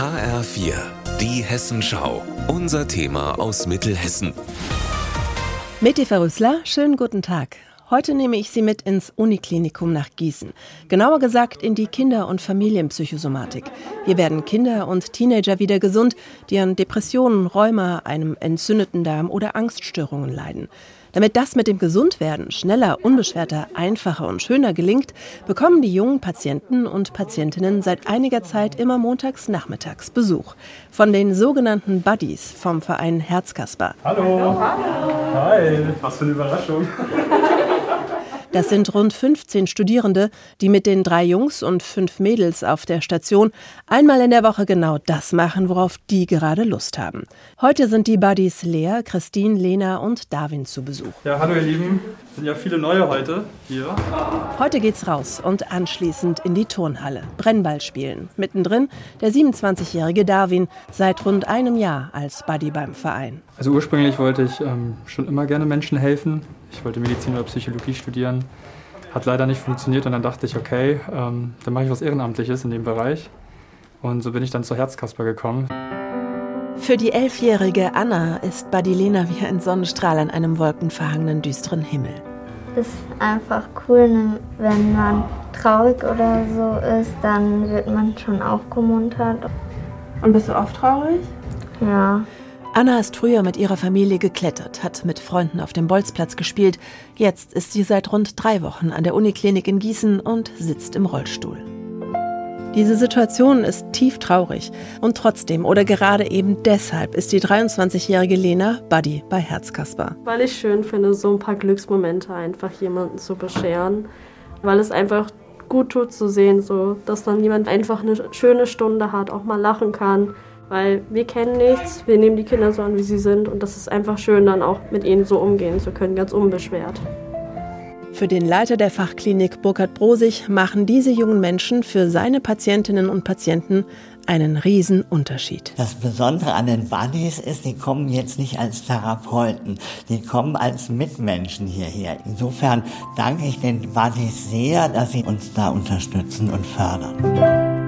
HR4, die Hessenschau. Unser Thema aus Mittelhessen. Meti Verrüßler, schönen guten Tag. Heute nehme ich Sie mit ins Uniklinikum nach Gießen. Genauer gesagt in die Kinder- und Familienpsychosomatik. Hier werden Kinder und Teenager wieder gesund, die an Depressionen, Rheuma, einem entzündeten Darm oder Angststörungen leiden. Damit das mit dem Gesundwerden schneller, unbeschwerter, einfacher und schöner gelingt, bekommen die jungen Patienten und Patientinnen seit einiger Zeit immer montags nachmittags Besuch von den sogenannten Buddies vom Verein Herzkasper. Hallo. Hallo. Hi. Was für eine Überraschung. Das sind rund 15 Studierende, die mit den drei Jungs und fünf Mädels auf der Station einmal in der Woche genau das machen, worauf die gerade Lust haben. Heute sind die Buddies Lea, Christine, Lena und Darwin zu Besuch. Ja, hallo ihr Lieben. Es sind ja viele neue heute hier. Heute geht's raus und anschließend in die Turnhalle. Brennball spielen. Mittendrin der 27-jährige Darwin, seit rund einem Jahr als Buddy beim Verein. Also ursprünglich wollte ich ähm, schon immer gerne Menschen helfen. Ich wollte Medizin oder Psychologie studieren. Hat leider nicht funktioniert und dann dachte ich, okay, ähm, dann mache ich was Ehrenamtliches in dem Bereich. Und so bin ich dann zur Herzkasper gekommen. Für die elfjährige Anna ist Badilena wie ein Sonnenstrahl an einem wolkenverhangenen, düsteren Himmel. Es ist einfach cool, ne, wenn man traurig oder so ist, dann wird man schon aufgemuntert. Und bist du oft traurig? Ja. Anna ist früher mit ihrer Familie geklettert, hat mit Freunden auf dem Bolzplatz gespielt. Jetzt ist sie seit rund drei Wochen an der Uniklinik in Gießen und sitzt im Rollstuhl. Diese Situation ist tief traurig und trotzdem oder gerade eben deshalb ist die 23-jährige Lena Buddy bei Herzkasper. Weil ich schön finde, so ein paar Glücksmomente einfach jemanden zu bescheren, weil es einfach gut tut zu sehen, so dass dann jemand einfach eine schöne Stunde hat, auch mal lachen kann, weil wir kennen nichts, wir nehmen die Kinder so an, wie sie sind und das ist einfach schön, dann auch mit ihnen so umgehen zu können, ganz unbeschwert. Für den Leiter der Fachklinik Burkhard Brosig machen diese jungen Menschen für seine Patientinnen und Patienten einen riesen Unterschied. Das Besondere an den Buddies ist, die kommen jetzt nicht als Therapeuten, die kommen als Mitmenschen hierher. Insofern danke ich den Buddies sehr, dass sie uns da unterstützen und fördern.